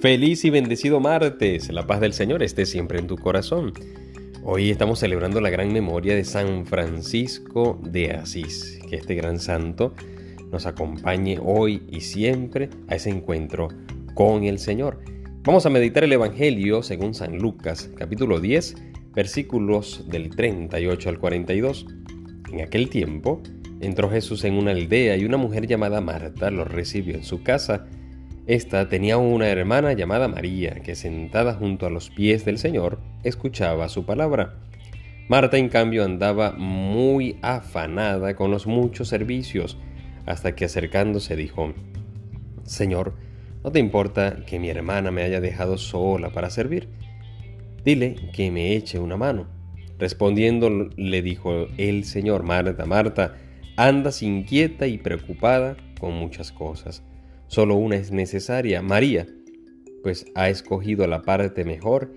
Feliz y bendecido martes. La paz del Señor esté siempre en tu corazón. Hoy estamos celebrando la gran memoria de San Francisco de Asís. Que este gran santo nos acompañe hoy y siempre a ese encuentro con el Señor. Vamos a meditar el Evangelio según San Lucas, capítulo 10, versículos del 38 al 42. En aquel tiempo, entró Jesús en una aldea y una mujer llamada Marta lo recibió en su casa. Esta tenía una hermana llamada María, que sentada junto a los pies del Señor, escuchaba su palabra. Marta, en cambio, andaba muy afanada con los muchos servicios, hasta que acercándose dijo, Señor, ¿no te importa que mi hermana me haya dejado sola para servir? Dile que me eche una mano. Respondiendo le dijo el Señor, Marta, Marta, andas inquieta y preocupada con muchas cosas Solo una es necesaria, María, pues ha escogido la parte mejor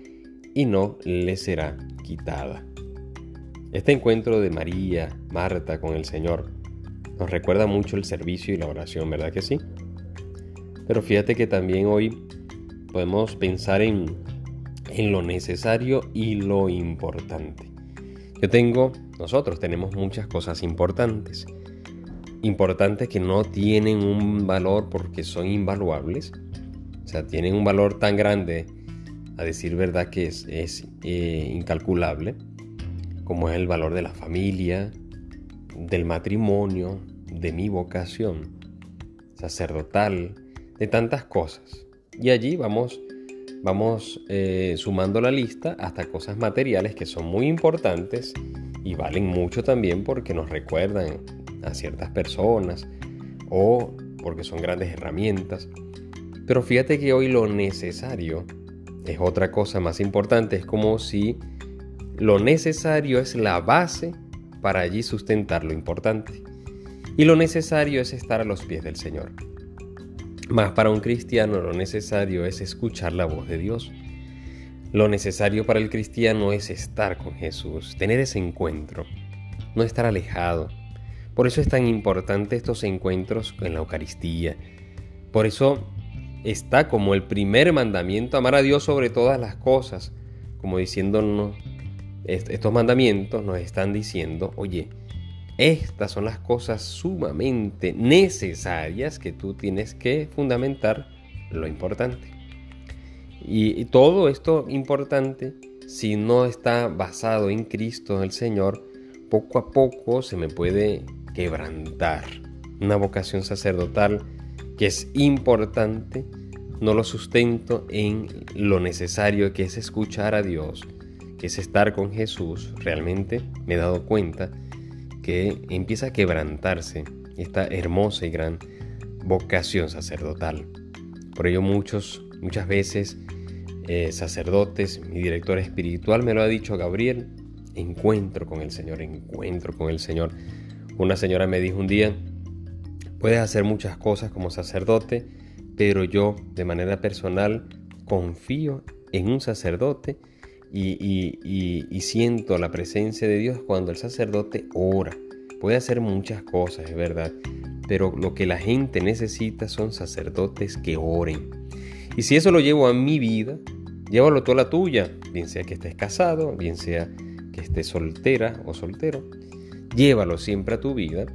y no le será quitada. Este encuentro de María, Marta con el Señor, nos recuerda mucho el servicio y la oración, ¿verdad que sí? Pero fíjate que también hoy podemos pensar en, en lo necesario y lo importante. Yo tengo, nosotros tenemos muchas cosas importantes importantes que no tienen un valor porque son invaluables. O sea, tienen un valor tan grande, a decir verdad, que es, eh, incalculable, como es el valor de la familia, del matrimonio, de mi vocación sacerdotal, de tantas cosas. Y allí vamos, vamos eh, sumando la lista hasta cosas materiales que son muy importantes y valen mucho también porque nos recuerdan a ciertas personas o porque son grandes herramientas. Pero fíjate que hoy lo necesario es otra cosa más importante. Es como si lo necesario es la base para allí sustentar lo importante. Y lo necesario es estar a los pies del Señor. Más para un cristiano lo necesario es escuchar la voz de Dios. Lo necesario para el cristiano es estar con Jesús, tener ese encuentro, no estar alejado, por eso es tan importante estos encuentros en la Eucaristía. Por eso está como el primer mandamiento amar a Dios sobre todas las cosas, como diciéndonos, estos mandamientos nos están diciendo, oye, estas son las cosas sumamente necesarias que tú tienes que fundamentar lo importante. Y, todo esto importante, si no está basado en Cristo, el Señor, poco a poco se me puede quebrantar. Una vocación sacerdotal que es importante, no lo sustento en lo necesario que es escuchar a Dios, que es estar con Jesús. Realmente me he dado cuenta que empieza a quebrantarse esta hermosa y gran vocación sacerdotal. Por ello muchos, muchas veces eh, sacerdotes, mi director espiritual me lo ha dicho Gabriel, encuentro con el Señor, encuentro con el Señor. Una señora me dijo un día, puedes hacer muchas cosas como sacerdote, pero yo de manera personal confío en un sacerdote y, siento la presencia de Dios cuando el sacerdote ora. Puede hacer muchas cosas, es verdad, pero lo que la gente necesita son sacerdotes que oren. Y si eso lo llevo a mi vida, llévalo toda la tuya, bien sea que estés casado, bien sea que estés soltera o soltero llévalo siempre a tu vida,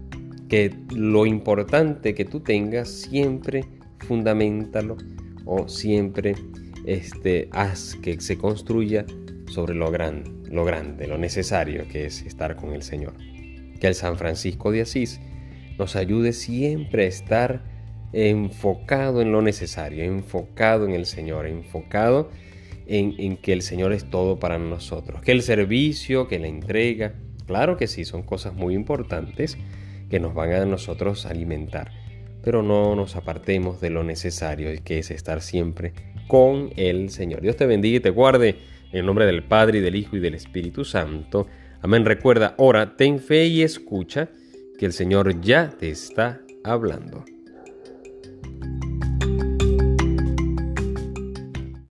que lo importante que tú tengas siempre fundamentalo o siempre este, haz que se construya sobre lo grande, lo grande, lo necesario que es estar con el Señor. Que el San Francisco de Asís nos ayude siempre a estar enfocado en lo necesario, enfocado en el Señor, enfocado en, en que el Señor es todo para nosotros, que el servicio, que la entrega, Claro que sí, son cosas muy importantes que nos van a nosotros alimentar, pero no nos apartemos de lo necesario que es estar siempre con el Señor. Dios te bendiga y te guarde en el nombre del Padre y del Hijo y del Espíritu Santo. Amén. Recuerda, ora, ten fe y escucha que el Señor ya te está hablando.